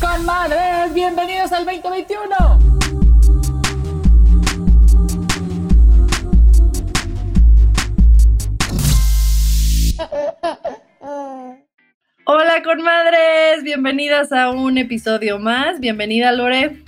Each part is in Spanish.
Comadres, bienvenidos al 2021. Hola, comadres, bienvenidas a un episodio más. Bienvenida, Lore.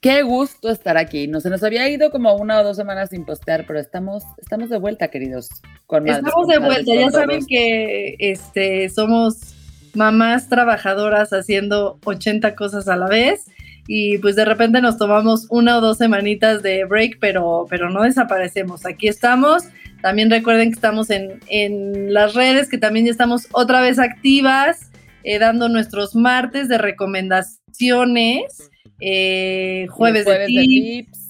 Qué gusto estar aquí. No se nos había ido como una o dos semanas sin postear, pero estamos, estamos de vuelta, queridos. estamos de vuelta. Ya saben que este, somos mamás trabajadoras haciendo 80 cosas a la vez y pues de repente nos tomamos una o dos semanitas de break, pero, pero no desaparecemos. Aquí estamos. También recuerden que estamos en, en las redes, que también ya estamos otra vez activas, eh, dando nuestros martes de recomendaciones, eh, jueves, de tips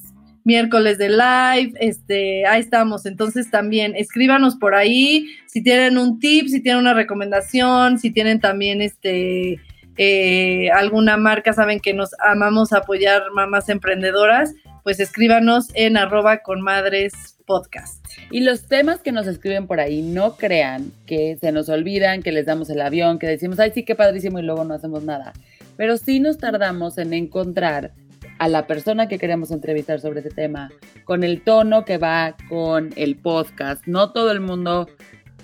miércoles de live, este, ahí estamos. Entonces también escríbanos por ahí si tienen un tip, si tienen una recomendación, si tienen también este eh, alguna marca, saben que nos amamos apoyar mamás emprendedoras, pues escríbanos en arroba con madres podcast. Y los temas que nos escriben por ahí, no crean que se nos olvidan, que les damos el avión, que decimos, ay, sí, qué padrísimo y luego no hacemos nada. Pero sí nos tardamos en encontrar a la persona que queremos entrevistar sobre ese tema, con el tono que va con el podcast. No todo el mundo,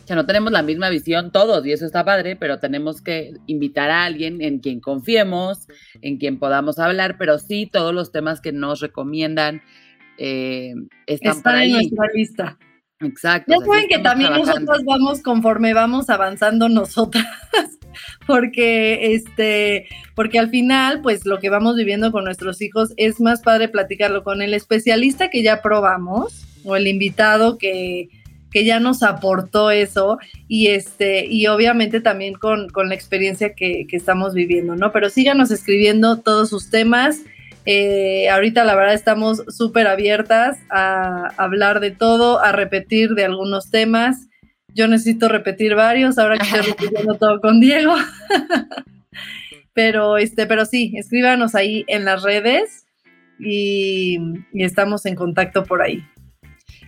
ya no tenemos la misma visión todos y eso está padre, pero tenemos que invitar a alguien en quien confiemos, en quien podamos hablar, pero sí todos los temas que nos recomiendan eh, están, por ahí. en nuestra lista. Exacto. Ya saben que también nosotros vamos conforme vamos avanzando nosotras, porque este, porque al final, pues lo que vamos viviendo con nuestros hijos es más padre platicarlo con el especialista que ya probamos o el invitado que, que ya nos aportó eso y este y obviamente también con, con la experiencia que, que, estamos viviendo, ¿no? Pero síganos escribiendo todos sus temas eh, ahorita la verdad estamos súper abiertas a hablar de todo, a repetir de algunos temas. Yo necesito repetir varios, ahora que estoy repitiendo todo con Diego. pero, este, pero sí, escríbanos ahí en las redes y, y estamos en contacto por ahí.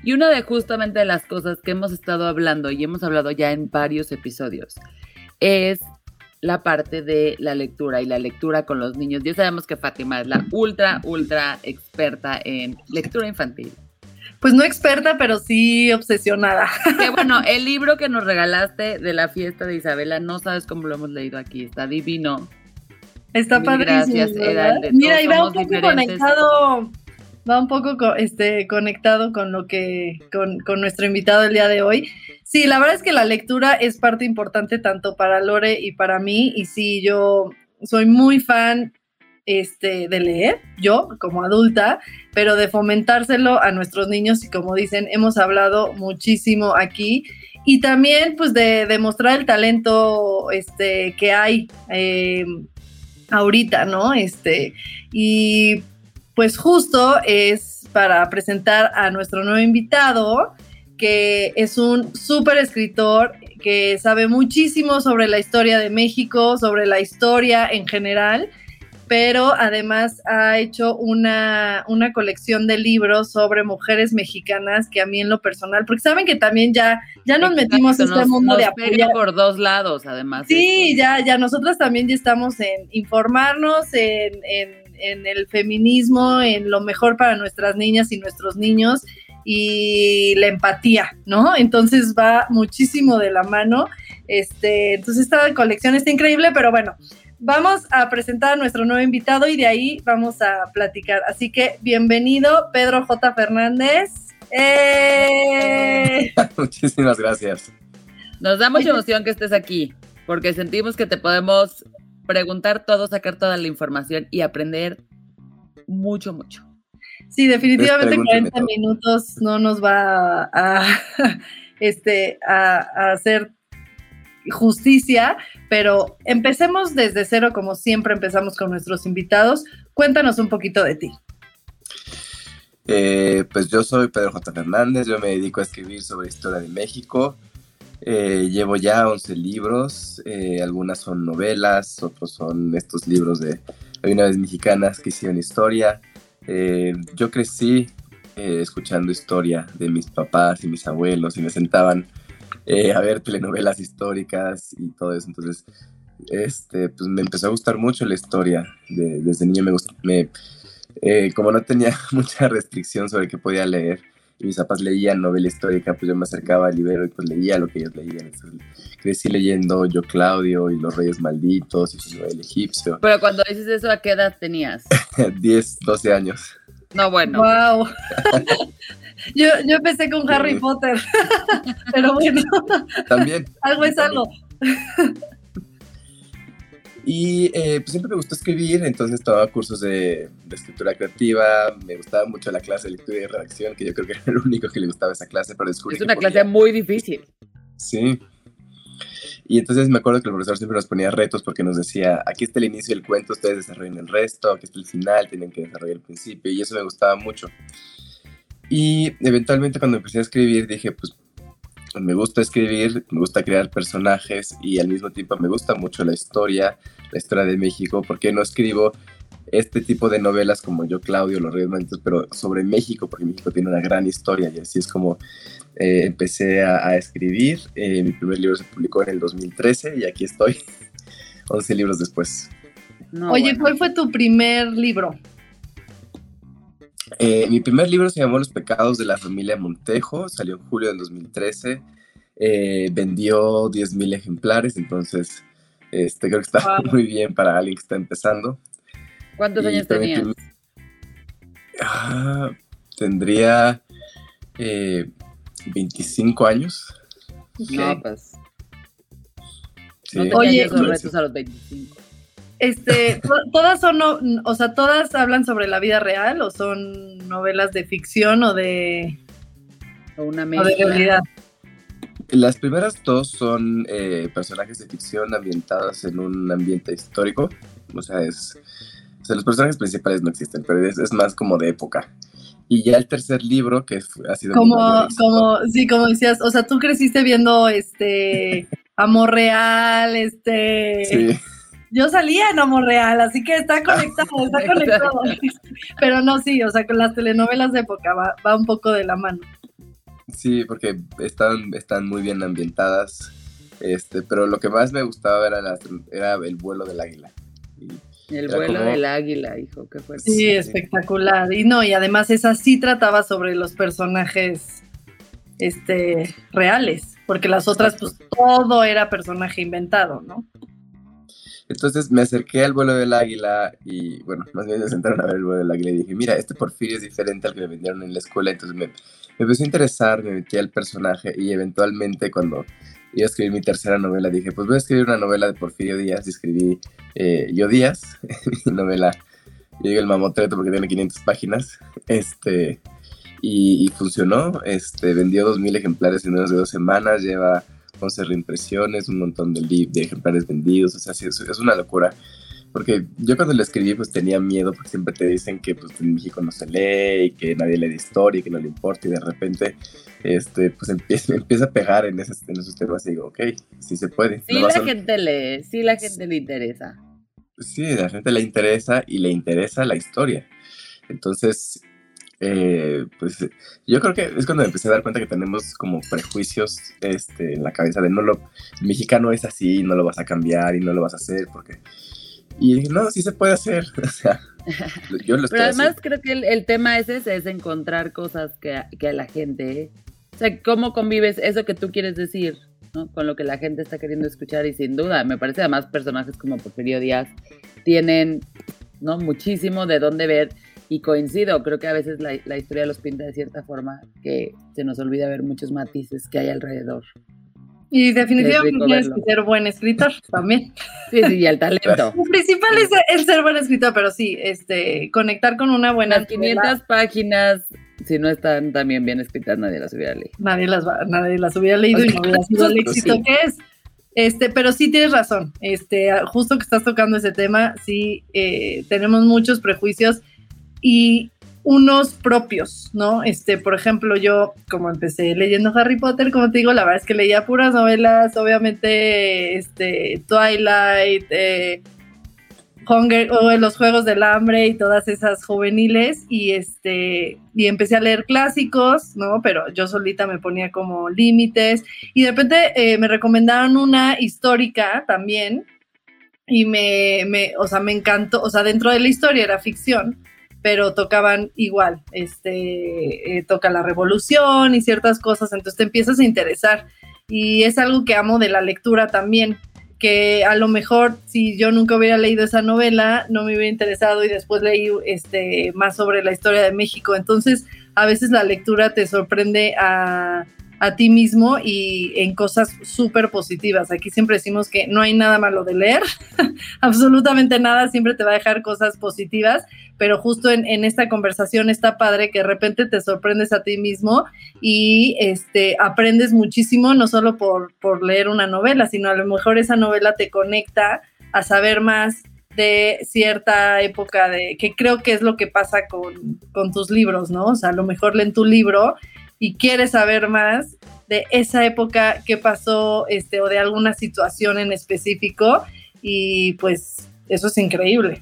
Y una de justamente las cosas que hemos estado hablando y hemos hablado ya en varios episodios es la parte de la lectura y la lectura con los niños. Ya sabemos que Fátima es la ultra, ultra experta en lectura infantil. Pues no experta, pero sí obsesionada. Que bueno, el libro que nos regalaste de la fiesta de Isabela, no sabes cómo lo hemos leído aquí, está divino. Está padrísimo. Gracias, Mira, y va un poco conectado, va un poco este, conectado con lo que, con, con nuestro invitado el día de hoy. Sí, la verdad es que la lectura es parte importante tanto para Lore y para mí. Y sí, yo soy muy fan este, de leer, yo como adulta, pero de fomentárselo a nuestros niños y como dicen, hemos hablado muchísimo aquí. Y también pues de demostrar el talento este, que hay eh, ahorita, ¿no? Este, y pues justo es para presentar a nuestro nuevo invitado, que es un súper escritor que sabe muchísimo sobre la historia de México, sobre la historia en general, pero además ha hecho una, una colección de libros sobre mujeres mexicanas que a mí en lo personal, porque saben que también ya, ya nos metimos en este mundo de apoyo. por dos lados, además. Sí, ya, ya nosotras también ya estamos en informarnos, en, en en el feminismo, en lo mejor para nuestras niñas y nuestros niños y la empatía, ¿no? Entonces va muchísimo de la mano. Este, entonces esta colección está increíble, pero bueno, vamos a presentar a nuestro nuevo invitado y de ahí vamos a platicar. Así que bienvenido, Pedro J. Fernández. ¡Eh! Muchísimas gracias. Nos da mucha emoción que estés aquí, porque sentimos que te podemos preguntar todo, sacar toda la información y aprender mucho, mucho. Sí, definitivamente 40 minutos no nos va a, este, a, hacer justicia, pero empecemos desde cero, como siempre empezamos con nuestros invitados. Cuéntanos un poquito de ti. Eh, pues yo soy Pedro J. Fernández, yo me dedico a escribir sobre historia de México. Eh, llevo ya 11 libros, eh, algunas son novelas, otros son estos libros de vez mexicanas que hicieron historia. Eh, yo crecí escuchando historia de mis papás y mis abuelos y me sentaban eh, a ver telenovelas históricas y todo eso. Entonces, este, pues me empezó a gustar mucho la historia. desde niño me, me como no tenía mucha restricción sobre qué podía leer, y mis papás leían novela histórica, pues yo me acercaba al libro y pues leía lo que ellos leían. crecí leyendo Yo Claudio y Los Reyes Malditos y el egipcio. Pero cuando dices eso, ¿a qué edad tenías? 10, 12 años. No, bueno. Wow. yo, yo empecé con Harry Potter. Pero bueno. También. algo es algo. Y eh, pues siempre me gustó escribir, entonces tomaba cursos de, escritura creativa, me gustaba mucho la clase de lectura y redacción, que yo creo que era el único que le gustaba esa clase, pero descubrí Es una clase muy difícil. Sí. Y entonces me acuerdo que el profesor siempre nos ponía retos porque nos decía, aquí está el inicio del cuento, ustedes desarrollen el resto, aquí está el final, tienen que desarrollar el principio, y eso me gustaba mucho. Y eventualmente cuando empecé a escribir dije, pues me gusta escribir, me gusta crear personajes y al mismo tiempo me gusta mucho la historia, la historia de México, porque no escribo este tipo de novelas como yo, Claudio, Los Reyes Malditos, pero sobre México, porque México tiene una gran historia y así es como eh, empecé a, escribir. Eh, mi primer libro se publicó en el 2013 y aquí estoy, 11 libros después. Oye, ¿cuál fue tu primer libro? Eh, mi primer libro se llamó Los pecados de la familia Montejo, salió en julio del 2013, eh, vendió 10.000 ejemplares, entonces este, creo que está muy bien para alguien que está empezando. ¿Cuántos años tenías? Ah, tendría 25 eh, años. No, pues. Oye, retos a los 25. Este, todas son, o sea, todas hablan sobre la vida real o son novelas de ficción o de, o una de realidad. Las primeras dos son eh, personajes de ficción ambientados en un ambiente histórico. O sea, es, o sea, los personajes principales no existen, pero es, más como de época. Y ya el tercer libro, que ha sido... Como, como, sí, como decías, o sea, tú creciste viendo este Amor Real, este... Sí yo salía en Amor Real, así que está conectado, está conectado. Pero no, sí, o sea, con las telenovelas de época va, va un poco de la mano. Sí, porque están, están muy bien ambientadas, este, pero lo que más me gustaba era, era el vuelo del águila. el vuelo del águila, hijo, qué fuerte. Sí, espectacular. Y no, y además esa sí trataba sobre los personajes este, reales, porque las otras, pues todo era personaje inventado, ¿no? Entonces me acerqué al vuelo del águila y, bueno, más bien me sentaron a ver el vuelo del águila y dije, mira, este Porfirio es diferente al que me vendieron en la escuela. Entonces me, me empezó a interesar, me metí al personaje y eventualmente cuando iba a escribir mi tercera novela dije, pues voy a escribir una novela de Porfirio Díaz y escribí eh, Yo Díaz, mi novela. Yo digo el mamotreto porque tiene 500 páginas. Este, y, y funcionó. Este, vendió 2.000 ejemplares en menos de dos semanas. Lleva 11 reimpresiones, un montón de, de ejemplares vendidos, o sea, sí, es, una locura. Porque yo cuando lo escribí pues tenía miedo porque siempre te dicen que pues en México no se lee y que nadie lee de historia y que no le importa y de repente este pues empieza, empieza a pegar en, esos, en esos temas y digo, ok, sí se puede. Sí la gente lee, sí la gente le interesa. Sí, a la gente le interesa y le interesa la historia. Entonces, eh, pues yo creo que es cuando me empecé a dar cuenta que tenemos como prejuicios este, en la cabeza de no lo, el mexicano es así, no lo vas a cambiar y no lo vas a hacer porque... Y dije, no, sí se puede hacer. o sea, yo lo Pero además creo que el, tema es ese, es encontrar cosas que, que a la gente... O sea, cómo convives eso que tú quieres decir, ¿no? Con lo que la gente está queriendo escuchar y sin duda, me parece además personajes como Porfirio Díaz tienen, ¿no? Muchísimo de dónde ver y coincido, creo que a veces la, la, historia los pinta de cierta forma que se nos olvida ver muchos matices que hay alrededor. Y definitivamente tienes que ser buen escritor también. Sí, sí, y el talento. Lo principal es el ser buen escritor, pero sí, este, conectar con una buena. Las 500 páginas, si no están también bien escritas, nadie las hubiera leído. Nadie las, nadie las hubiera leído y no hubiera sido el éxito que es. Este, pero sí tienes razón. Este, justo que estás tocando ese tema, sí, eh, tenemos muchos prejuicios y unos propios, ¿no? Este, por ejemplo, yo como empecé leyendo Harry Potter, como te digo, la verdad es que leía puras novelas, obviamente, este, Twilight, eh, Hunger, o los Juegos del Hambre y todas esas juveniles, y este, y empecé a leer clásicos, ¿no? Pero yo solita me ponía como límites, y de repente eh, me recomendaron una histórica también, y me, me, o sea, me encantó, o sea, dentro de la historia era ficción, pero tocaban igual, este, eh, toca la revolución y ciertas cosas, entonces te empiezas a interesar. Y es algo que amo de la lectura también, que a lo mejor si yo nunca hubiera leído esa novela, no me hubiera interesado y después leí este, más sobre la historia de México. Entonces, a veces la lectura te sorprende a, a ti mismo y en cosas súper positivas. Aquí siempre decimos que no hay nada malo de leer, absolutamente nada, siempre te va a dejar cosas positivas, pero justo en, esta conversación está padre que de repente te sorprendes a ti mismo y este, aprendes muchísimo, no solo por, por leer una novela, sino a lo mejor esa novela te conecta a saber más de cierta época de que creo que es lo que pasa con, con tus libros, ¿no? O sea, a lo mejor leen tu libro y quieres saber más de esa época que pasó este, o de alguna situación en específico y pues eso es increíble.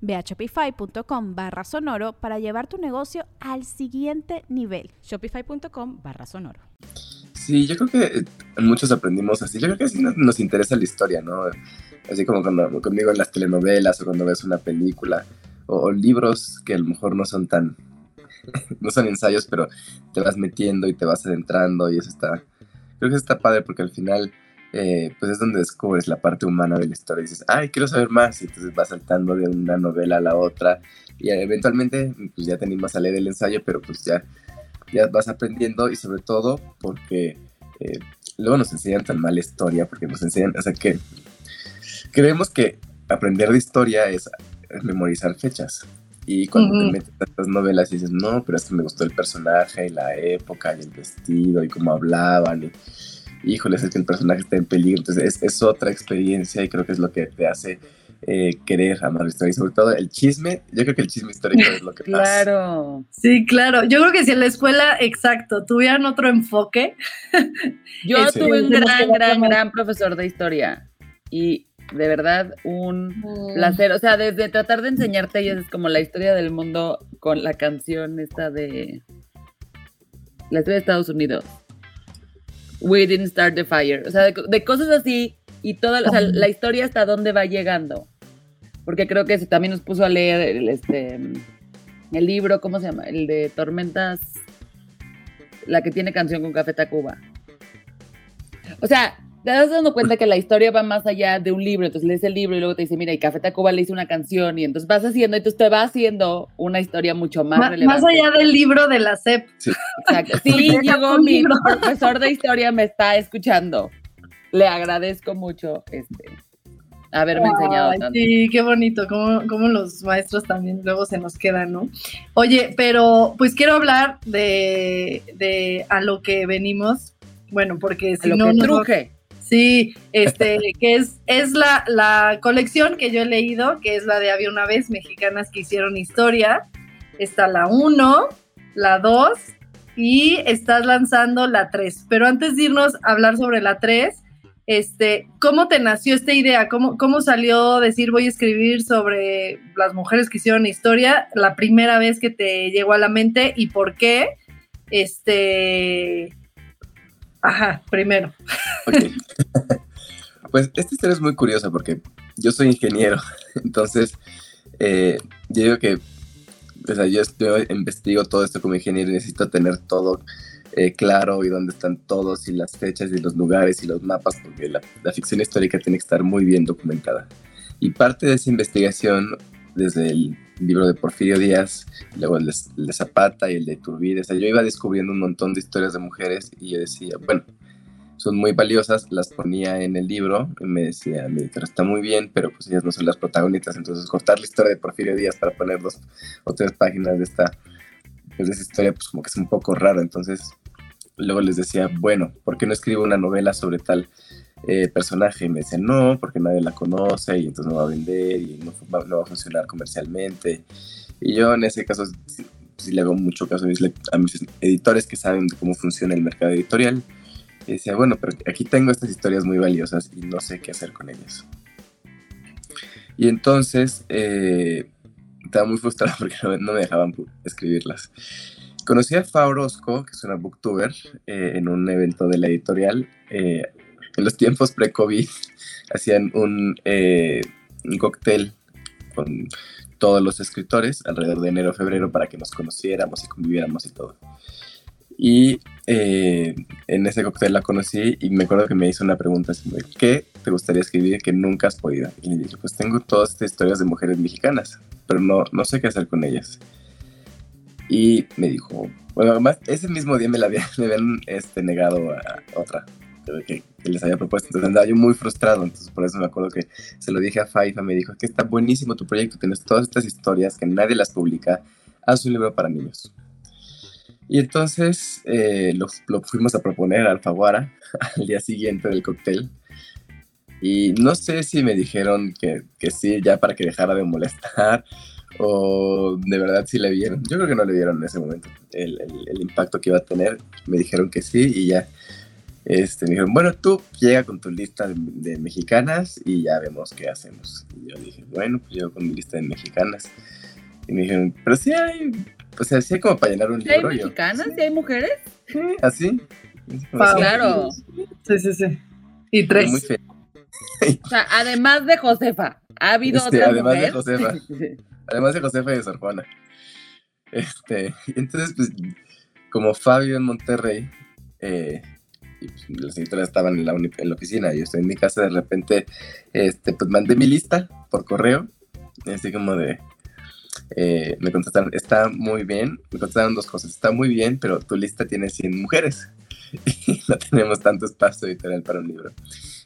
Ve a shopify.com barra sonoro para llevar tu negocio al siguiente nivel. Shopify.com barra sonoro. Sí, yo creo que muchos aprendimos así. Yo creo que así nos, interesa la historia, ¿no? Así como cuando conmigo en las telenovelas o cuando ves una película o, libros que a lo mejor no son tan, no son ensayos, pero te vas metiendo y te vas adentrando y eso está, creo que está padre porque al final eh, pues es donde descubres la parte humana de la historia. Y dices, ay, quiero saber más. Y entonces vas saltando de una novela a la otra. Y eventualmente, pues ya te animas a leer el ensayo, pero pues ya, ya vas aprendiendo. Y sobre todo porque eh, luego nos enseñan tan mala historia, porque nos enseñan, o sea, que creemos que aprender de historia es memorizar fechas. Y cuando te metes a estas novelas y dices, no, pero es que me gustó el personaje y la época y el vestido y cómo hablaban. Y, híjole, es que el personaje está en peligro. Entonces es, otra experiencia y creo que es lo que te hace eh, querer amar la historia. Y sobre todo el chisme, yo creo que el chisme histórico es lo que pasa. Claro. Sí, claro. Yo creo que si en la escuela, exacto, tuvieran otro enfoque. Yo tuve un gran, gran, gran profesor de historia y de verdad un mm. placer. O sea, desde tratar de enseñarte, y es como la historia del mundo con la canción esta de la historia de Estados Unidos. We didn't start the fire. O sea, de, cosas así y toda o sea, la historia hasta dónde va llegando. Porque creo que también nos puso a leer el, este, el libro, ¿cómo se llama? El de Tormentas, la que tiene canción con Café Tacuba. O sea, te das dando cuenta que la historia va más allá de un libro, entonces lees el libro y luego te dice, mira, y Café Tacuba le hizo una canción y entonces vas haciendo, entonces te va haciendo una historia mucho más, relevante. Más allá del libro de la SEP. Sí, Exacto. sí llegó mi profesor de historia, me está escuchando. Le agradezco mucho este, haberme enseñado tanto. Sí, qué bonito, como, como los maestros también luego se nos quedan, ¿no? Oye, pero pues quiero hablar de, de a lo que venimos, bueno, porque si a no... Que truje Sí, este, que es, es la, la colección que yo he leído, que es la de Había una vez, mexicanas que hicieron historia. Está la 1, la 2 y estás lanzando la 3. Pero antes de irnos a hablar sobre la 3, este, ¿cómo te nació esta idea? ¿Cómo, ¿Cómo salió decir voy a escribir sobre las mujeres que hicieron historia la primera vez que te llegó a la mente y por qué? Este, ajá, primero. pues esta historia es muy curiosa porque yo soy ingeniero, entonces eh, yo digo que, o sea, yo, investigo todo esto como ingeniero y necesito tener todo eh, claro y dónde están todos y las fechas y los lugares y los mapas, porque la, ficción histórica tiene que estar muy bien documentada. Y parte de esa investigación, desde el libro de Porfirio Díaz, luego el de, Zapata y el de Iturbide, o sea, yo iba descubriendo un montón de historias de mujeres y yo decía, bueno, son muy valiosas, las ponía en el libro y me decía, mi editor está muy bien, pero pues ellas no son las protagonistas, entonces cortar la historia de Porfirio Díaz para poner dos o tres páginas de esta pues, esa historia pues como que es un poco raro, entonces luego les decía, bueno, ¿por qué no escribo una novela sobre tal eh, personaje? Y me decían, no, porque nadie la conoce y entonces no va a vender y no, va a funcionar comercialmente. Y yo en ese caso sí, le hago mucho caso a mis, editores que saben cómo funciona el mercado editorial. Y decía, bueno, pero aquí tengo estas historias muy valiosas y no sé qué hacer con ellas. Y entonces eh, estaba muy frustrado porque no, me dejaban escribirlas. Conocí a Fa que es una booktuber, eh, en un evento de la editorial. Eh, en los tiempos pre-COVID hacían un, eh, un cóctel con todos los escritores alrededor de enero febrero para que nos conociéramos y conviviéramos y todo. Y en ese cóctel la conocí y me acuerdo que me hizo una pregunta así, ¿qué te gustaría escribir que nunca has podido? Y le dije, pues tengo todas estas historias de mujeres mexicanas pero no, no sé qué hacer con ellas. Y me dijo, bueno, además ese mismo día me la habían, este, negado a otra que, les había propuesto. Entonces andaba yo muy frustrado. Entonces por eso me acuerdo que se lo dije a Faifa. Me dijo que está buenísimo tu proyecto. Tienes todas estas historias que nadie las publica. Haz un libro para niños. Y entonces eh, lo, lo, fuimos a proponer a Alfaguara al día siguiente del cóctel. Y no sé si me dijeron que, que sí, ya para que dejara de molestar, o de verdad sí le vieron. Yo creo que no le vieron en ese momento el, el, impacto que iba a tener. Me dijeron que sí y ya. Este, me dijeron, bueno, tú llega con tu lista de, mexicanas y ya vemos qué hacemos. Y yo dije, bueno, pues llego con mi lista de mexicanas. Y me dijeron, pero sí hay, o sea, sí hay como para llenar un libro. ¿Hay mexicanas? ¿Sí hay mujeres? Sí, así. claro. Sí, sí, sí. Y tres. Muy o sea, además de Josefa, ha habido este, además de Josefa. además de Josefa y de Sor Juana. Este, entonces, pues, como Fabio en Monterrey, eh, y pues, las editoras estaban en la, en la oficina, yo estoy en mi casa, de repente, este, pues mandé mi lista por correo, así como de, eh, me contestaron, está muy bien, me contestaron dos cosas, está muy bien, pero tu lista tiene 100 mujeres y no tenemos tanto espacio editorial para un libro.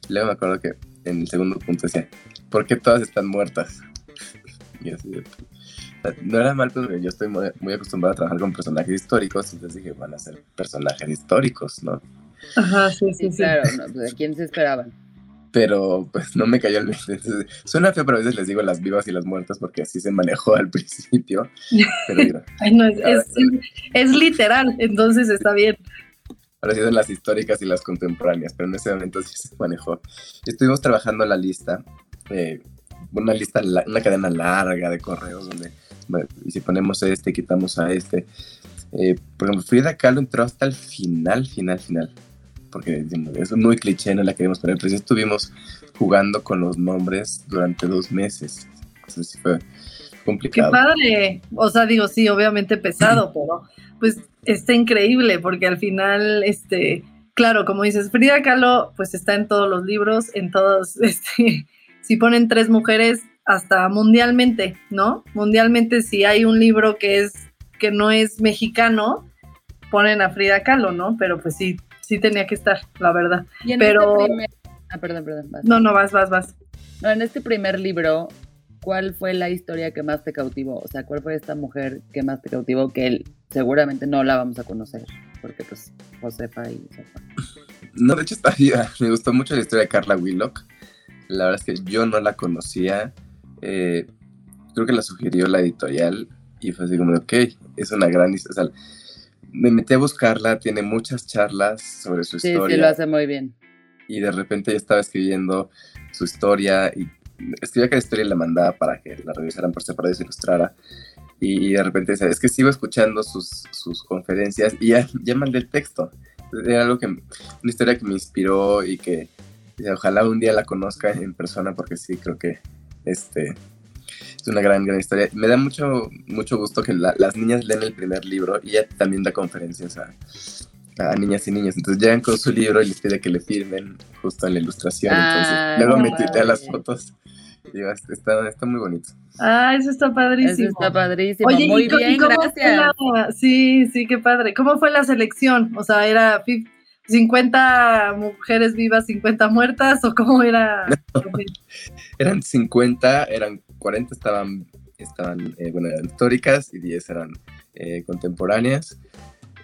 Luego me acuerdo que en el segundo punto decía, ¿por qué todas están muertas? Y así, no era mal, pero yo estoy muy, acostumbrado a trabajar con personajes históricos, entonces dije, van a ser personajes históricos, ¿no? Ajá, sí, sí, sí. Claro, no, pues, ¿a quién se esperaban? Pero pues no me cayó el 20. suena feo, pero a veces les digo las vivas y las muertas porque así se manejó al principio. Pero es, es, literal, entonces está bien parecido en las históricas y las contemporáneas, pero en ese momento sí se manejó. Estuvimos trabajando la lista, eh, una lista, una cadena larga de correos donde y si ponemos este, quitamos a este. Eh, por ejemplo, Frida Kahlo entró hasta el final, final, final. Porque es muy cliché, no la queremos poner, pero sí estuvimos jugando con los nombres durante dos meses. Entonces fue complicado. Qué padre. O sea, digo, sí, obviamente pesado, pero pues está increíble porque al final, este, claro, como dices, Frida Kahlo, pues está en todos los libros, en todos, este, si ponen tres mujeres, hasta mundialmente, ¿no? Mundialmente, si hay un libro que es, que no es mexicano, ponen a Frida Kahlo, ¿no? Pero pues sí, sí tenía que estar, la verdad. Pero... Este ah, perdón, perdón. No, no, vas, vas, vas. No, en este primer libro, ¿cuál fue la historia que más te cautivó? O sea, ¿cuál fue esta mujer que más te cautivó que él seguramente no la vamos a conocer, porque pues Josefa y no, de hecho está viva. Me gustó mucho la historia de Carla Willock. La verdad es que yo no la conocía. Eh, creo que la sugirió la editorial y fue así como, ok, es una gran historia. Me metí a buscarla, tiene muchas charlas sobre su historia. Sí, sí, lo hace muy bien. Y de repente yo estaba escribiendo su historia y escribía cada historia y la mandaba para que la revisaran por separado y se ilustrara. Y de repente es que sigo escuchando sus, sus conferencias y ya, ya mandé el texto. Era algo que, una historia que me inspiró y que ojalá un día la conozca en persona porque sí, creo que este, es una gran, gran historia. Me da mucho, mucho gusto que las niñas leen el primer libro y ella también da conferencias a, a niñas y niños. Entonces llegan con su libro y les pide que le firmen justo en la ilustración. Entonces ah, luego me a las fotos. Y está, está muy bonito. Ah, eso está padrísimo. Eso está padrísimo. Oye, muy bien, gracias. sí, sí, qué padre. ¿Cómo fue la selección? O sea, ¿era 50 mujeres vivas, 50 muertas? ¿O cómo era? eran 50, eran 40 estaban, estaban eh, bueno, eran históricas y 10 eran eh, contemporáneas.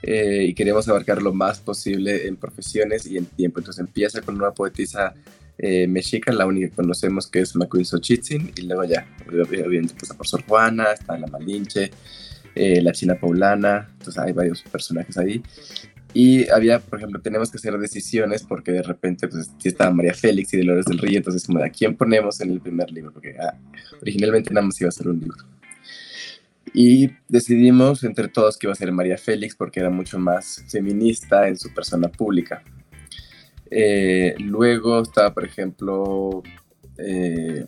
Eh, y queríamos abarcar lo más posible en profesiones y en tiempo. Entonces empieza con una poetisa eh, mexica, la única que conocemos que es Macuin Xochitzin, y luego ya, obviamente pasa por Sor Juana, está la Malinche, eh, la China Paulana, entonces hay varios personajes ahí. Y había, por ejemplo, tenemos que hacer decisiones porque de repente pues estaba María Félix y Dolores del Río, entonces como a quién ponemos en el primer libro, porque ah, originalmente nada más iba a ser un libro. Y decidimos entre todos que iba a ser María Félix porque era mucho más feminista en su persona pública. Eh, luego estaba, por ejemplo, eh,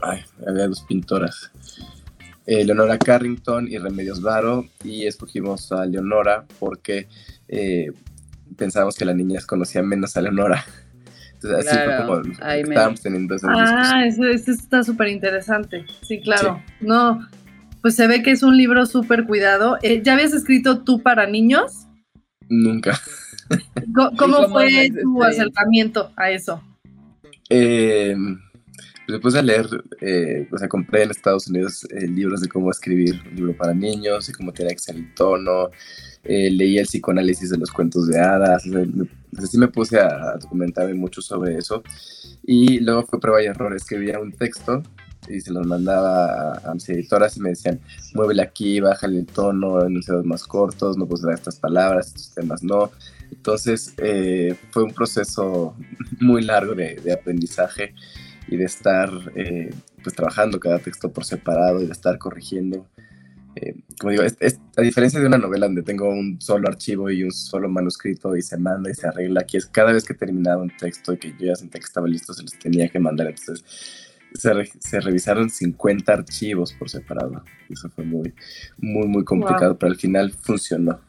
había dos pintoras, eh, Leonora Carrington y Remedios Varo, y escogimos a Leonora porque pensábamos que las niñas conocían menos a Leonora. Entonces, así fue como estábamos teniendo esa Ah, eso, está súper interesante. Sí, claro. No, pues se ve que es un libro súper cuidado. ¿Ya habías escrito tú para niños? Nunca. ¿Cómo, fue tu acercamiento a eso? Eh, me a leer, eh, o sea, compré en Estados Unidos eh, libros de cómo escribir un libro para niños y cómo tiene que ser el tono. Eh, leí el psicoanálisis de los cuentos de hadas. así me puse a, documentarme mucho sobre eso. Y luego fue prueba y error. Escribía un texto y se los mandaba a, mis editoras y me decían, muévele aquí, bájale el tono, enunciados más cortos, no dar estas palabras, estos temas no. Entonces eh, fue un proceso muy largo de, aprendizaje y de estar eh, pues trabajando cada texto por separado y de estar corrigiendo. Eh, como digo, a diferencia de una novela donde tengo un solo archivo y un solo manuscrito y se manda y se arregla, aquí es cada vez que terminaba un texto y que yo ya sentía que estaba listo, se los tenía que mandar. Entonces se, revisaron 50 archivos por separado. Eso fue muy, muy, muy complicado, pero al final funcionó.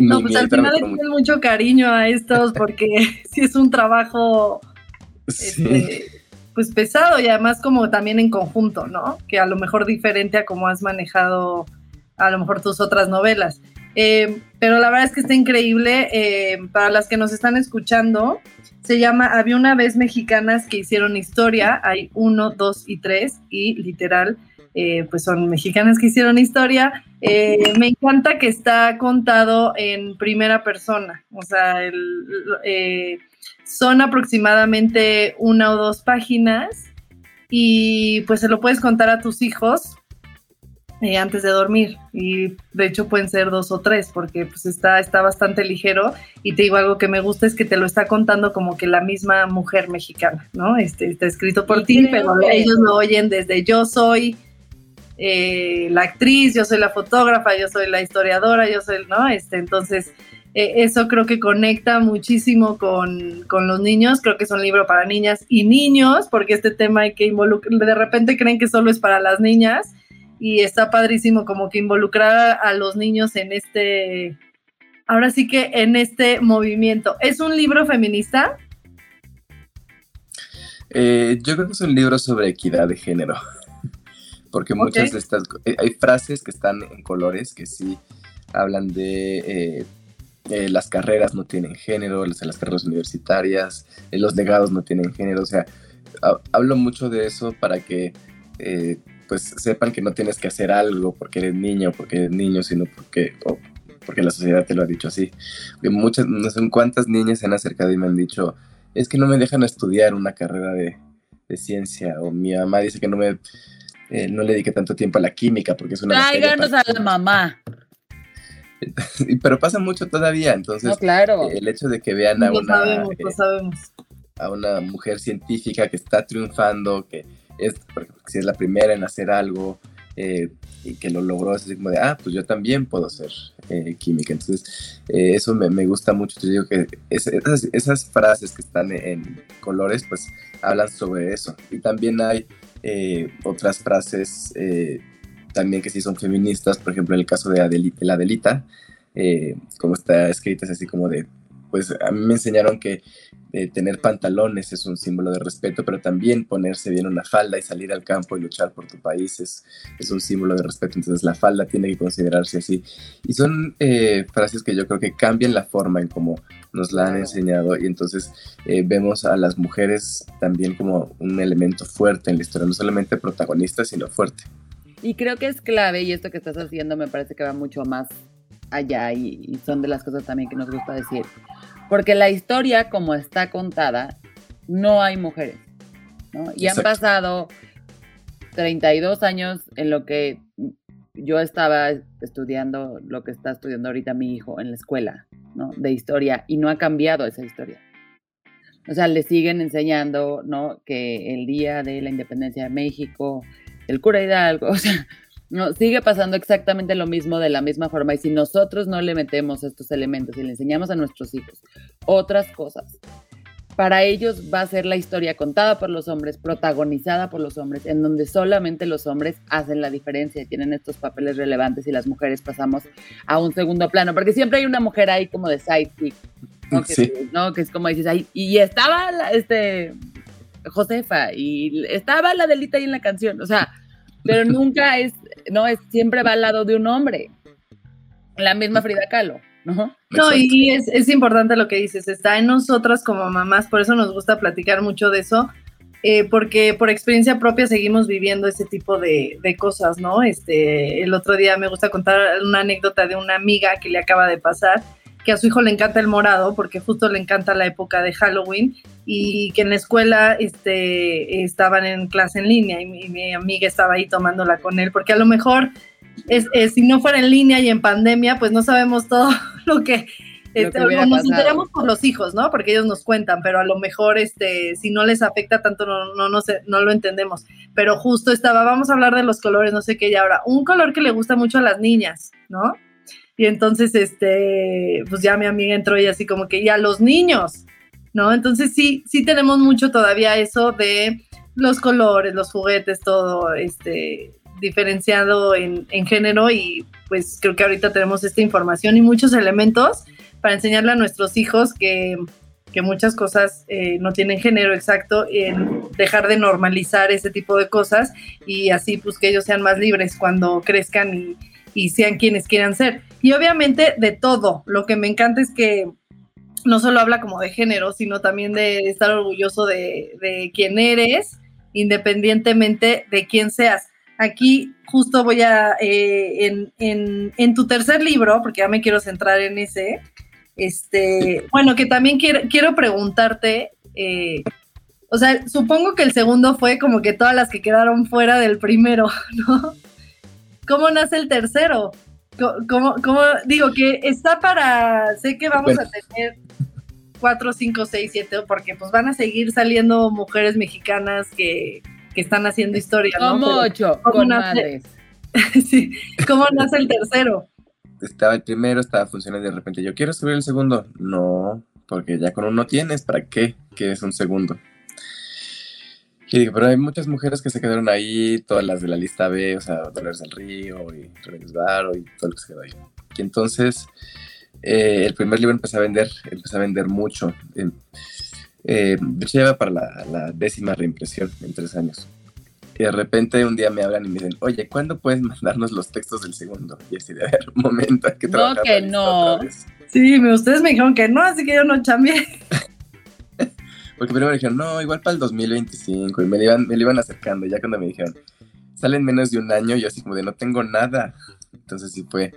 no, pues al final le tienen mucho cariño a estos porque sí es un trabajo este, pues pesado y además como también en conjunto, ¿no? Que a lo mejor diferente a cómo has manejado a lo mejor tus otras novelas. Eh, pero la verdad es que está increíble. Eh, para las que nos están escuchando, se llama Había una vez mexicanas que hicieron historia. Hay uno, dos y tres, y literal eh, pues son mexicanas que hicieron historia. Eh, me encanta que está contado en primera persona, o sea, eh, son aproximadamente una o dos páginas y pues se lo puedes contar a tus hijos antes de dormir y de hecho pueden ser dos o tres porque pues está, está bastante ligero y te digo algo que me gusta es que te lo está contando como que la misma mujer mexicana, ¿no? Este, está escrito por ti, pero ellos lo oyen desde yo soy eh, la actriz, yo soy la fotógrafa, yo soy la historiadora, yo soy, ¿no? Este, entonces, eh, eso creo que conecta muchísimo con, los niños, creo que es un libro para niñas y niños, porque este tema hay que involucrar, de repente creen que solo es para las niñas y está padrísimo como que involucrar a los niños en este, ahora sí que en este movimiento. ¿Es un libro feminista? Eh, yo creo que es un libro sobre equidad de género porque muchas de estas, eh, hay frases que están en colores que sí hablan de eh, eh, las carreras no tienen género, las, las carreras universitarias, los legados no tienen género, o sea, hablo mucho de eso para que pues sepan que no tienes que hacer algo porque eres niño o porque eres niño, sino porque porque la sociedad te lo ha dicho así. muchas, no sé cuántas niñas se han acercado y me han dicho, es que no me dejan estudiar una carrera de, de ciencia, o mi mamá dice que no me eh, no le dedique tanto tiempo a la química porque es una... Tráiganos a la mamá. Pero pasa mucho todavía, entonces claro. el hecho de que vean a una, sabemos, sabemos. a una mujer científica que está triunfando, que es, si es la primera en hacer algo eh, y que lo logró, es así como de, ah, pues yo también puedo ser eh, química. Entonces, eso me, me, gusta mucho. Yo digo que esas, esas, frases que están en colores, pues hablan sobre eso. Y también hay eh, otras frases eh, también que sí son feministas, por ejemplo, en el caso de, la Adelita, eh, como está escrita, es así como de, pues a mí me enseñaron que tener pantalones es un símbolo de respeto, pero también ponerse bien una falda y salir al campo y luchar por tu país es, es un símbolo de respeto, entonces la falda tiene que considerarse así. Y son frases que yo creo que cambian la forma en cómo nos la han enseñado y entonces eh, vemos a las mujeres también como un elemento fuerte en la historia, no solamente protagonista, sino fuerte. Y creo que es clave y esto que estás haciendo me parece que va mucho más allá y, son de las cosas también que nos gusta decir. Porque la historia como está contada, no hay mujeres. ¿no? Y han pasado 32 años en lo que yo estaba estudiando lo que está estudiando ahorita mi hijo en la escuela, ¿no? De historia y no ha cambiado esa historia. O sea, le siguen enseñando, ¿no? Que el día de la independencia de México, el cura Hidalgo, o sea, no, sigue pasando exactamente lo mismo de la misma forma. Y si nosotros no le metemos estos elementos y le enseñamos a nuestros hijos otras cosas, para ellos va a ser la historia contada por los hombres, protagonizada por los hombres, en donde solamente los hombres hacen la diferencia y tienen estos papeles relevantes y las mujeres pasamos a un segundo plano, porque siempre hay una mujer ahí como de sidekick, ¿no? Que, ¿no? que es como dices, ahí, y estaba la, este Josefa y estaba la delita ahí en la canción, o sea, pero nunca es, no, es siempre va al lado de un hombre. La misma Frida Kahlo. No, y es, es, importante lo que dices, está en nosotras como mamás, por eso nos gusta platicar mucho de eso, eh, porque por experiencia propia seguimos viviendo ese tipo de, de, cosas, ¿no? Este, el otro día me gusta contar una anécdota de una amiga que le acaba de pasar, que a su hijo le encanta el morado, porque justo le encanta la época de Halloween, y que en la escuela este, estaban en clase en línea, y mi, mi amiga estaba ahí tomándola con él, porque a lo mejor es, si no fuera en línea y en pandemia, pues no sabemos todo lo que, este, nos enteramos por los hijos, ¿no? Porque ellos nos cuentan, pero a lo mejor este, si no les afecta tanto, no, no, no, sé, no lo entendemos. Pero justo estaba, vamos a hablar de los colores, no sé qué, y ahora, un color que le gusta mucho a las niñas, ¿no? Y entonces, este, pues ya mi amiga entró y así como que, ya los niños, ¿no? Entonces sí, sí tenemos mucho todavía eso de los colores, los juguetes, todo, este, diferenciado en, género y pues creo que ahorita tenemos esta información y muchos elementos para enseñarle a nuestros hijos que, muchas cosas eh, no tienen género exacto, en dejar de normalizar ese tipo de cosas y así pues que ellos sean más libres cuando crezcan y, sean quienes quieran ser. Y obviamente de todo, lo que me encanta es que no solo habla como de género, sino también de estar orgulloso de, de quién eres, independientemente de quién seas aquí justo voy a, eh, en, tu tercer libro, porque ya me quiero centrar en ese, este, bueno, que también quiero, quiero preguntarte, eh, o sea, supongo que el segundo fue como que todas las que quedaron fuera del primero, ¿no? ¿Cómo nace el tercero? ¿Cómo, cómo digo que está para, sé que vamos a tener cuatro, cinco, seis, siete, porque pues van a seguir saliendo mujeres mexicanas que que están haciendo historia. ¿no? Como ocho, con madres. sí, ¿cómo nace el tercero? Estaba el primero, estaba funcionando y de repente yo quiero subir el segundo. No, porque ya con uno tienes, ¿para qué? Que es un segundo. Y digo, pero hay muchas mujeres que se quedaron ahí, todas las de la lista B, o sea, Dolores del Río y Renes Baro y todo lo que se quedó ahí. Y entonces, eh, el primer libro empecé a vender, empecé a vender mucho. Eh, de hecho, lleva para la, décima reimpresión en tres años. Y de repente un día me hablan y me dicen, oye, ¿cuándo puedes mandarnos los textos del segundo? Y así de, a ver, un momento, hay que No, que no. Sí, ustedes me dijeron que no, así que yo no chamé. Porque primero me dijeron, no, igual para el 2025. Y me lo iban, me iban acercando. ya cuando me dijeron, salen menos de un año, yo así como de, no tengo nada. Entonces sí fue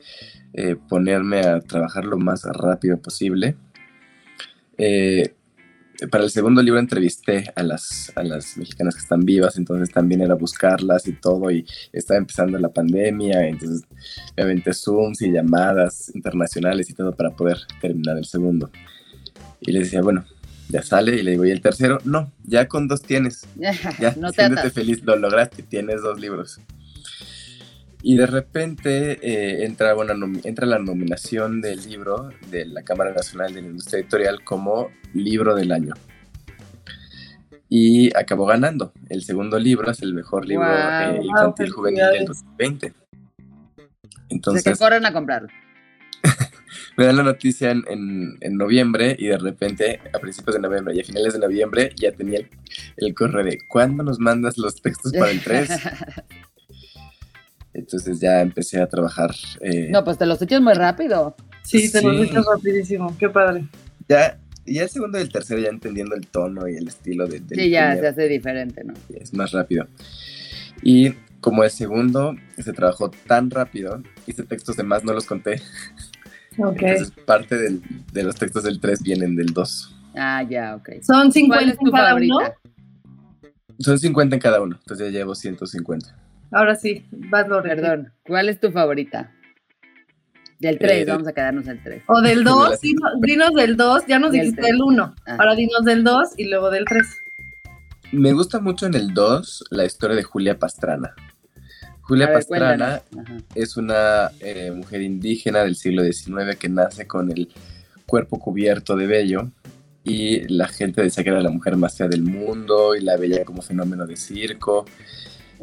eh, ponerme a trabajar lo más rápido posible. Eh, para el segundo libro entrevisté a las, a las mexicanas que están vivas, entonces también era buscarlas y todo, y estaba empezando la pandemia, entonces obviamente Zooms y llamadas internacionales y todo para poder terminar el segundo. Y le decía, bueno, ya sale, y le digo, ¿y el tercero? No, ya con dos tienes. Ya, no te feliz, lo lograste, tienes dos libros. Y de repente eh, entra, bueno, entra la nominación del libro de la Cámara Nacional de la Industria Editorial como libro del año. Y acabó ganando. El segundo libro es el mejor libro eh, infantil juvenil del 2020. Entonces, se corren a comprarlo. me dan la noticia en, en, noviembre y de repente, a principios de noviembre y a finales de noviembre, ya tenía el, el correo de ¿cuándo nos mandas los textos para el 3? Entonces ya empecé a trabajar. Eh, no, pues te los echas muy rápido. Sí, te los echas rapidísimo, qué padre. Ya, y el segundo y el tercero ya entendiendo el tono y el estilo de, del Sí, ya se hace diferente, ¿no? Es más rápido. Y como el segundo se trabajó tan rápido, hice textos de más, no los conté. Ok. Entonces parte de los textos del 3 vienen del 2. Ah, ya, ok. ¿Son 50 en cada uno? Son 50 en cada uno, entonces ya llevo 150. Ahora sí, vas lo Perdón, ¿cuál es tu favorita? Del 3, eh, vamos a quedarnos el 3. O del 2, dinos, del 2, ya nos dijiste el 1. Ah. Ahora dinos del 2 y luego del 3. Me gusta mucho en el 2 la historia de Julia Pastrana. Julia Pastrana es una eh, mujer indígena del siglo XIX que nace con el cuerpo cubierto de vello y la gente decía que era la mujer más fea del mundo y la veía como fenómeno de circo.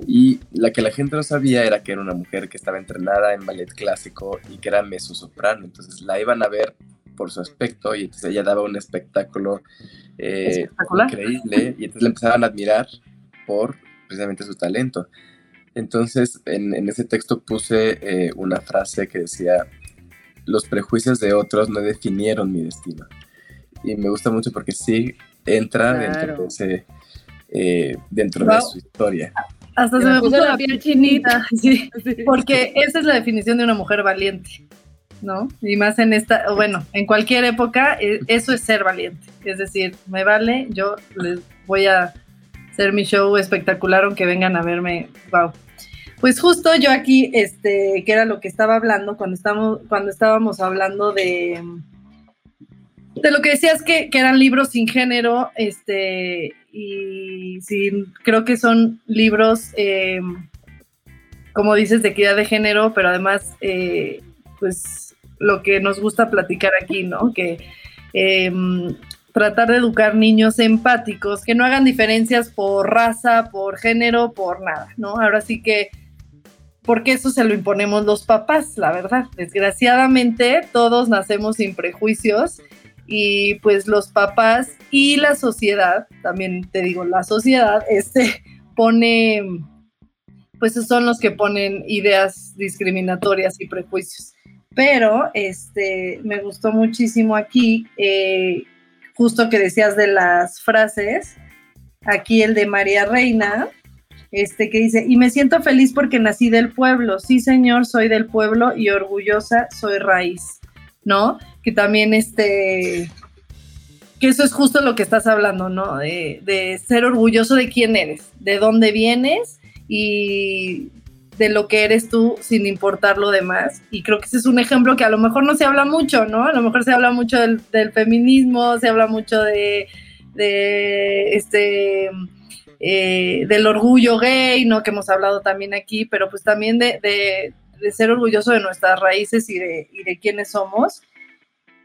Y la que la gente no sabía era que era una mujer que estaba entrenada en ballet clásico y que era soprano. Entonces la iban a ver por su aspecto y entonces ella daba un espectáculo eh, increíble y entonces la empezaban a admirar por precisamente su talento. Entonces en, ese texto puse eh, una frase que decía, los prejuicios de otros no definieron mi destino. Y me gusta mucho porque sí entra dentro de ese... Eh, dentro de su historia. Hasta se, me, puso, la piel chinita, sí, porque esa es la definición de una mujer valiente, ¿no? Y más en esta, bueno, en cualquier época, e, eso es ser valiente. Es decir, me vale, yo les voy a hacer mi show espectacular aunque vengan a verme, wow. Pues justo yo aquí, este, que era lo que estaba hablando cuando, estamos, cuando estábamos hablando de, de lo que decías que, que, eran libros sin género, este, y sí, creo que son libros, eh, como dices, de equidad de género, pero además, eh, pues lo que nos gusta platicar aquí, ¿no? Que em, tratar de educar niños empáticos, que no hagan diferencias por raza, por género, por nada, ¿no? Ahora sí que, porque eso se lo imponemos los papás, la verdad. Desgraciadamente, todos nacemos sin prejuicios y pues los papás y la sociedad, también te digo, la sociedad, este, pone, pues son los que ponen ideas discriminatorias y prejuicios. Pero, este, me gustó muchísimo aquí, eh, justo que decías de las frases, aquí el de María Reina, este que dice, y me siento feliz porque nací del pueblo, sí señor, soy del pueblo y orgullosa soy raíz, ¿no? Que también este, que eso es justo lo que estás hablando, ¿no? De, ser orgulloso de quién eres, de dónde vienes y de lo que eres tú sin importar lo demás. Y creo que ese es un ejemplo que a lo mejor no se habla mucho, ¿no? A lo mejor se habla mucho del, feminismo, se habla mucho de, este... Eh, del orgullo gay, ¿no? Que hemos hablado también aquí, pero pues también de, de, ser orgulloso de nuestras raíces y de, y de quiénes somos.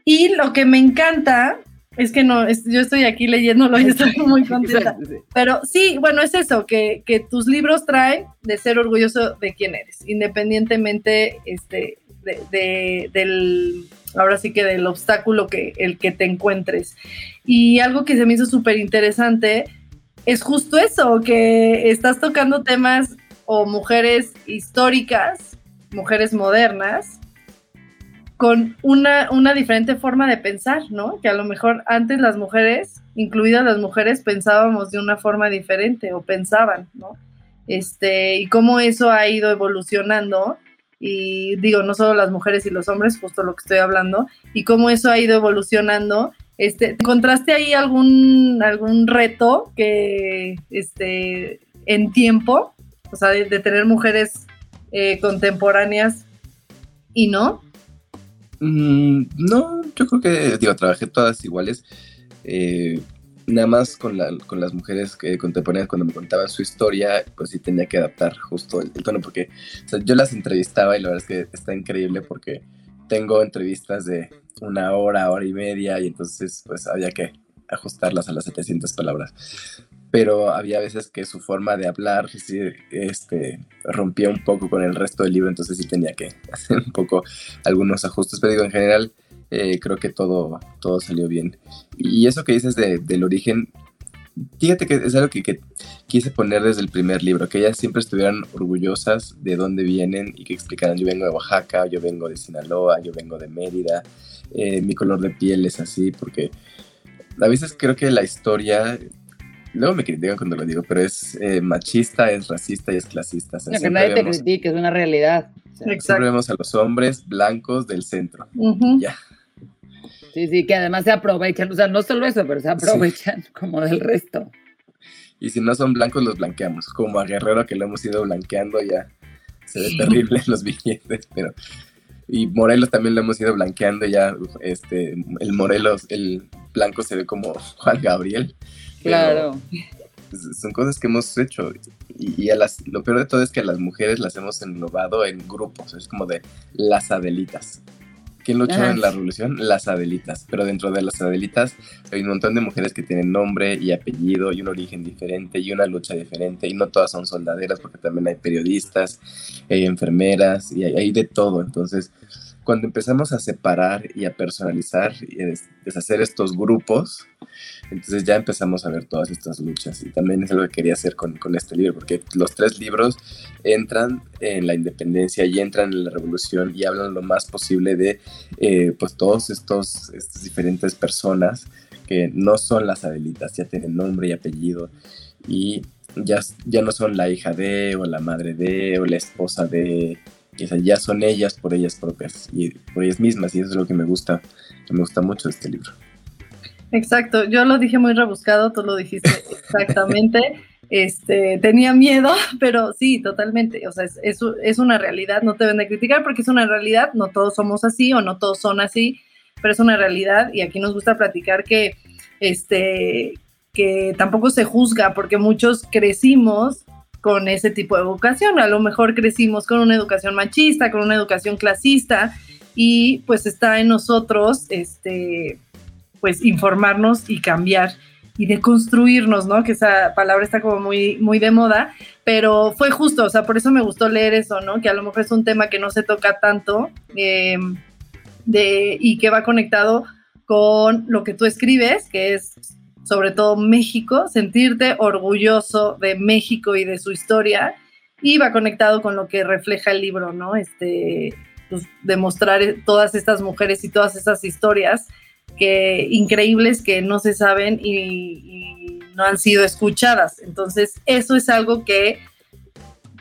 Y lo que me encanta es que no, yo estoy aquí leyéndolo y estoy muy contenta. Pero sí, bueno, es eso, que, tus libros traen de ser orgulloso de quién eres, independientemente este, de, del, ahora sí que del obstáculo que el que te encuentres. Y algo que se me hizo súper interesante es justo eso, que estás tocando temas o mujeres históricas, mujeres modernas, con una, una diferente forma de pensar, ¿no? Que a lo mejor antes las mujeres, incluidas las mujeres, pensábamos de una forma diferente o pensaban, ¿no? Este, y cómo eso ha ido evolucionando y digo, no solo las mujeres y los hombres, justo lo que estoy hablando, y cómo eso ha ido evolucionando. Este, ¿Encontraste ahí algún, algún reto que este, en tiempo, o sea, de, tener mujeres eh, contemporáneas y no? Mm, no, yo creo que, digo, trabajé todas iguales. Eh, nada más con, la, con las mujeres que contemporáneas, cuando me contaban su historia, pues sí tenía que adaptar justo el, tono, porque yo las entrevistaba y la verdad es que está increíble porque tengo entrevistas de una hora, hora y media, y entonces pues había que ajustarlas a las 700 palabras. Pero había veces que su forma de hablar este, rompía un poco con el resto del libro, entonces sí tenía que hacer un poco algunos ajustes. Pero digo, en general, eh, creo que todo, todo salió bien. Y eso que dices del origen, fíjate que es algo que, quise poner desde el primer libro, que ellas siempre estuvieran orgullosas de dónde vienen y que explicaran, yo vengo de Oaxaca, yo vengo de Sinaloa, yo vengo de Mérida, eh, mi color de piel es así, porque a veces creo que la historia luego me critican cuando lo digo, pero es eh, machista, es racista y es clasista. que nadie te critique, es una realidad. siempre vemos a los hombres blancos del centro. Ya. Sí, sí, que además se aprovechan, o sea, no solo eso, pero se aprovechan como del resto. Y si no son blancos, los blanqueamos, como a Guerrero que lo hemos ido blanqueando ya. Se ve terrible los billetes, pero... Y Morelos también lo hemos ido blanqueando ya, este, el Morelos, el blanco se ve como Juan Gabriel. Claro. Son cosas que hemos hecho y, a las, lo peor de todo es que a las mujeres las hemos englobado en grupos, es como de las Adelitas. ¿Quién luchó en la revolución? Las Adelitas. Pero dentro de las Adelitas hay un montón de mujeres que tienen nombre y apellido y un origen diferente y una lucha diferente. Y no todas son soldaderas porque también hay periodistas, hay enfermeras y hay, de todo. Entonces, cuando empezamos a separar y a personalizar y a deshacer estos grupos, entonces ya empezamos a ver todas estas luchas. Y también es lo que quería hacer con, con, este libro, porque los tres libros entran en la independencia y entran en la revolución y hablan lo más posible de eh, pues todos estos estas diferentes personas que no son las Adelitas, ya tienen nombre y apellido y ya, ya no son la hija de o la madre de o la esposa de, ya son ellas por ellas propias y por ellas mismas y eso es lo que me gusta, que me gusta mucho de este libro. Exacto, yo lo dije muy rebuscado, tú lo dijiste exactamente. este, tenía miedo, pero sí, totalmente. O sea, es, es, una realidad, no te deben de criticar porque es una realidad, no todos somos así o no todos son así, pero es una realidad y aquí nos gusta platicar que, este, que tampoco se juzga porque muchos crecimos con ese tipo de educación. A lo mejor crecimos con una educación machista, con una educación clasista y pues está en nosotros, este, pues informarnos y cambiar y de construirnos, ¿no? Que esa palabra está como muy, muy de moda, pero fue justo, o sea, por eso me gustó leer eso, ¿no? Que a lo mejor es un tema que no se toca tanto em, de, y que va conectado con lo que tú escribes, que es sobre todo México, sentirte orgulloso de México y de su historia, y va conectado con lo que refleja el libro, ¿no? Este, pues, demostrar todas estas mujeres y todas esas historias que increíbles que no se saben y, no han sido escuchadas. Entonces, eso es algo que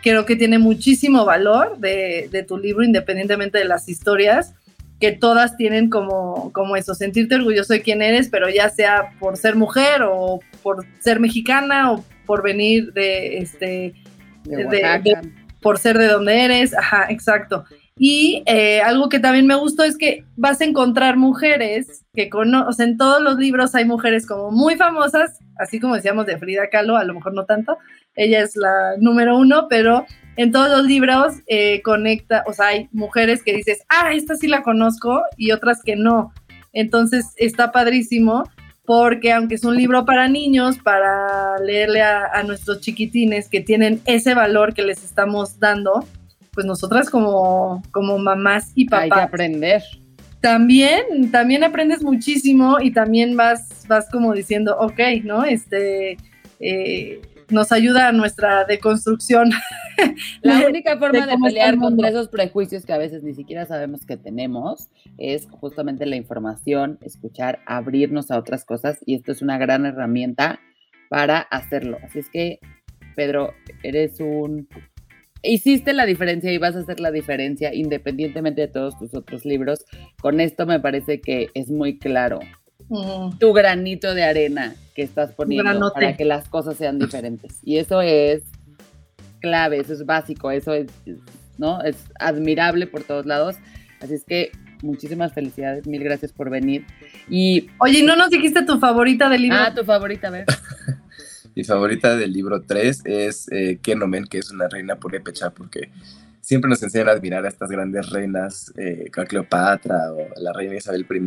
creo que tiene muchísimo valor de, tu libro, independientemente de las historias, que todas tienen como, como eso, sentirte orgulloso de quién eres, pero ya sea por ser mujer o por ser mexicana o por venir de, este, por ser de donde eres, ajá, exacto. Y eh, algo que también me gustó es que vas a encontrar mujeres que conocen, en todos los libros hay mujeres como muy famosas, así como decíamos de Frida Kahlo, a lo mejor no tanto, ella es la número uno, pero en todos los libros eh, conecta, o sea, hay mujeres que dices, ah, esta sí la conozco y otras que no. Entonces está padrísimo porque aunque es un libro para niños, para leerle a, a nuestros chiquitines que tienen ese valor que les estamos dando, pues nosotras como, como mamás y papás. Hay que aprender. También, también aprendes muchísimo y también vas, vas como diciendo, ok, ¿no? Este, eh, nos ayuda a nuestra deconstrucción. La única forma de, pelear contra esos prejuicios que a veces ni siquiera sabemos que tenemos es justamente la información, escuchar, abrirnos a otras cosas y esto es una gran herramienta para hacerlo. Así es que, Pedro, eres un hiciste la diferencia y vas a hacer la diferencia independientemente de todos tus otros libros. Con esto me parece que es muy claro tu granito de arena que estás poniendo para que las cosas sean diferentes. Y eso es clave, eso es básico, eso es, ¿no? Es admirable por todos lados. Así es que muchísimas felicidades, mil gracias por venir. Y Oye, ¿no nos dijiste tu favorita del libro? Ah, tu favorita, a ver. Mi favorita del libro 3 es eh, Kenomen, que es una reina purépecha, porque siempre nos enseñan a admirar a estas grandes reinas, eh, Cleopatra o la reina Isabel I.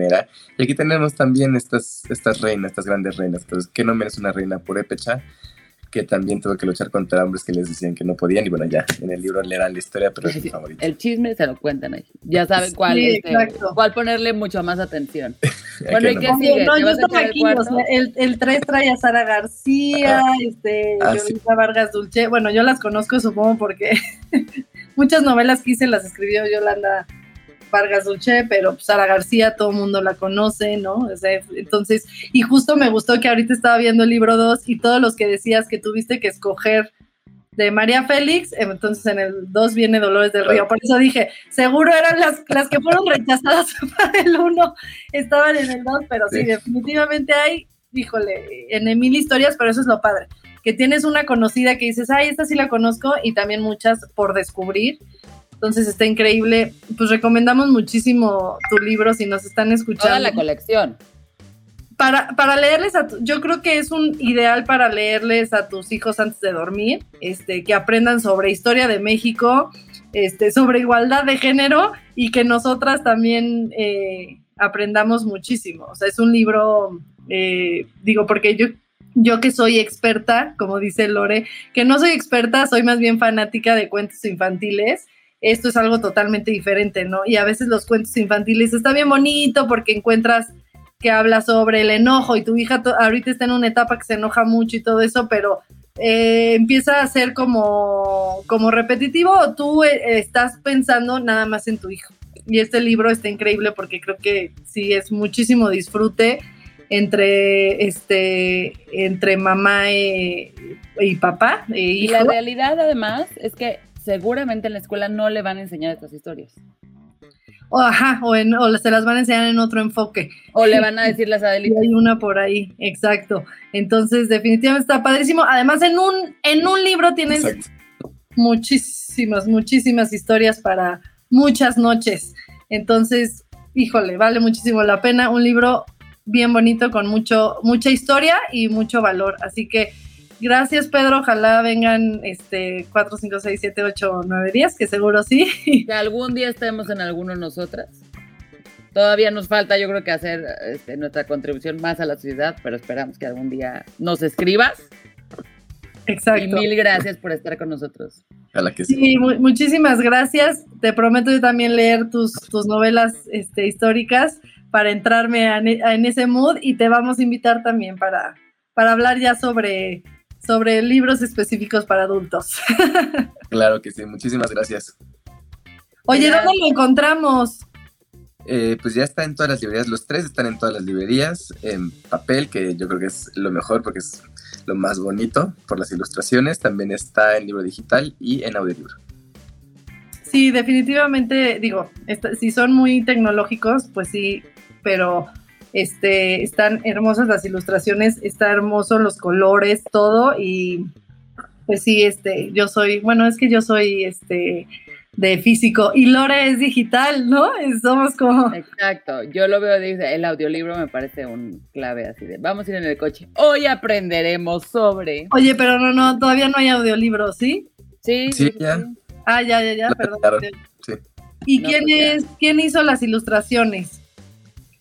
Y aquí tenemos también estas, estas reinas, estas grandes reinas. Entonces, Kenomen es una reina purépecha que también tuvo que luchar contra hombres que les decían que no podían. Y bueno, ya en el libro leerán la historia, pero es mi favorito. El chisme se lo cuentan ahí. Ya saben cuál, este, cuál ponerle mucho más atención. bueno, ¿y qué sigue? No, yo aquí, el, el 3 trae a Sara García, este, ah, Vargas Dulce. Bueno, yo las conozco, supongo, porque muchas novelas que hice las escribió Yolanda Vargas Dulce, pero Sara García, todo el mundo la conoce, ¿no? entonces, y justo me gustó que ahorita estaba viendo el libro 2 y todos los que decías que tuviste que escoger de María Félix, entonces en el 2 viene Dolores del Río. Por eso dije, seguro eran las, las que fueron rechazadas para el 1, estaban en el 2, pero sí, definitivamente hay, híjole, en mil historias, pero eso es lo padre, que tienes una conocida que dices, ay, esta sí la conozco, y también muchas por descubrir. Entonces está increíble. Pues recomendamos muchísimo tu libro si nos están escuchando. Toda la colección. Para, para leerles a yo creo que es un ideal para leerles a tus hijos antes de dormir, este, que aprendan sobre historia de México, este, sobre igualdad de género y que nosotras también eh, aprendamos muchísimo. O sea, es un libro, eh, digo, porque yo, yo que soy experta, como dice Lore, que no soy experta, soy más bien fanática de cuentos infantiles esto es algo totalmente diferente, ¿no? Y a veces los cuentos infantiles está bien bonito porque encuentras que habla sobre el enojo y tu hija ahorita está en una etapa que se enoja mucho y todo eso, pero eh, empieza a ser como, como repetitivo tú eh, estás pensando nada más en tu hijo. Y este libro está increíble porque creo que sí es muchísimo disfrute entre este entre mamá y, y papá. E y la realidad además es que seguramente en la escuela no le van a enseñar estas historias. O, ajá, o, se las van a enseñar en otro enfoque. O le van a decir las Adelitas. Hay una por ahí, exacto. Entonces, definitivamente está padrísimo. Además, en un, en un libro tienes muchísimas, muchísimas historias para muchas noches. Entonces, híjole, vale muchísimo la pena. Un libro bien bonito con mucho, mucha historia y mucho valor. Así que Gracias, Pedro. Ojalá vengan este 4, 5, 6, 7, 8, 9 días, que seguro sí. Que algún día estemos en alguno nosotras. Todavía nos falta, yo creo que hacer este, nuestra contribución más a la sociedad, pero esperamos que algún día nos escribas. Exacto. Y mil gracias por estar con nosotros. que sí, muchísimas gracias. Te prometo yo también leer tus, tus novelas este, históricas para entrarme en ese mood y te vamos a invitar también para, para hablar ya sobre sobre libros específicos para adultos. claro que sí, muchísimas gracias. Oye, ¿dónde lo encontramos? Eh, pues ya está en todas las librerías, los tres están en todas las librerías, en papel, que yo creo que es lo mejor porque es lo más bonito por las ilustraciones, también está en libro digital y en audiolibro. Sí, definitivamente, digo, si son muy tecnológicos, pues sí, pero este, están hermosas las ilustraciones, está hermoso los colores, todo y pues sí, este, yo soy, bueno, es que yo soy este de físico y Lore es digital, ¿no? Somos como... Exacto, yo lo veo, dice, el audiolibro me parece un clave así de, vamos a ir en el coche, hoy aprenderemos sobre... Oye, pero no, no, todavía no hay audiolibro, ¿sí? Sí, sí, ya. Ah, ya, ya, ya, perdón. ¿Y quién pues es, quién hizo las ilustraciones?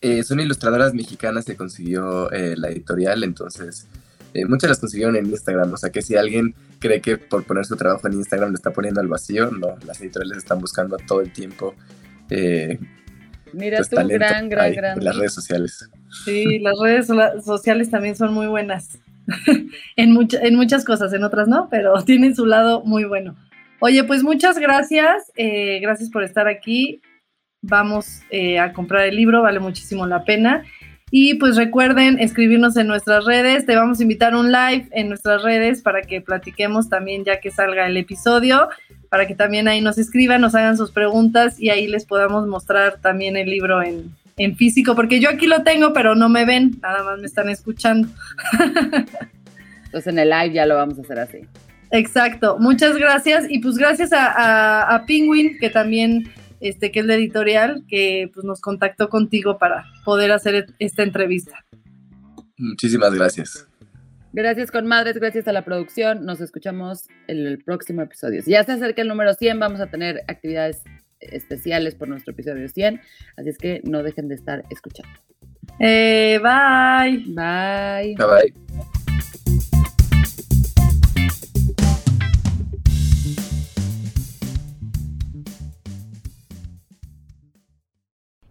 Eh, son ilustradoras mexicanas que consiguió eh, la editorial, entonces eh, muchas las consiguieron en Instagram. O sea que si alguien cree que por poner su trabajo en Instagram le está poniendo al vacío, no, las editoriales están buscando todo el tiempo. Mira pues, tú, gran, gran, gran. Las redes sociales. Sí, las redes sociales también son muy buenas. en, en muchas cosas, en otras no, pero tienen su lado muy bueno. Oye, pues muchas gracias. gracias por estar aquí vamos eh, a comprar el libro, vale muchísimo la pena. Y pues recuerden escribirnos en nuestras redes, te vamos a invitar a un live en nuestras redes para que platiquemos también ya que salga el episodio. para que también ahí nos escriban, nos hagan sus preguntas y ahí les podamos mostrar también el libro en, en físico, porque yo aquí lo tengo, pero no me ven, nada más me están escuchando. Entonces en el live ya lo vamos a hacer así. Exacto, muchas gracias y pues gracias a, a, Penguin que también, este, que es la editorial, que pues nos contactó contigo para poder hacer esta entrevista. Muchísimas gracias. Gracias, con madres, gracias a la producción. Nos escuchamos en el próximo episodio. Si ya se acerca el número 100, vamos a tener actividades especiales por nuestro episodio 100. Así es que no dejen de estar escuchando. Eh, bye. Bye. Bye bye.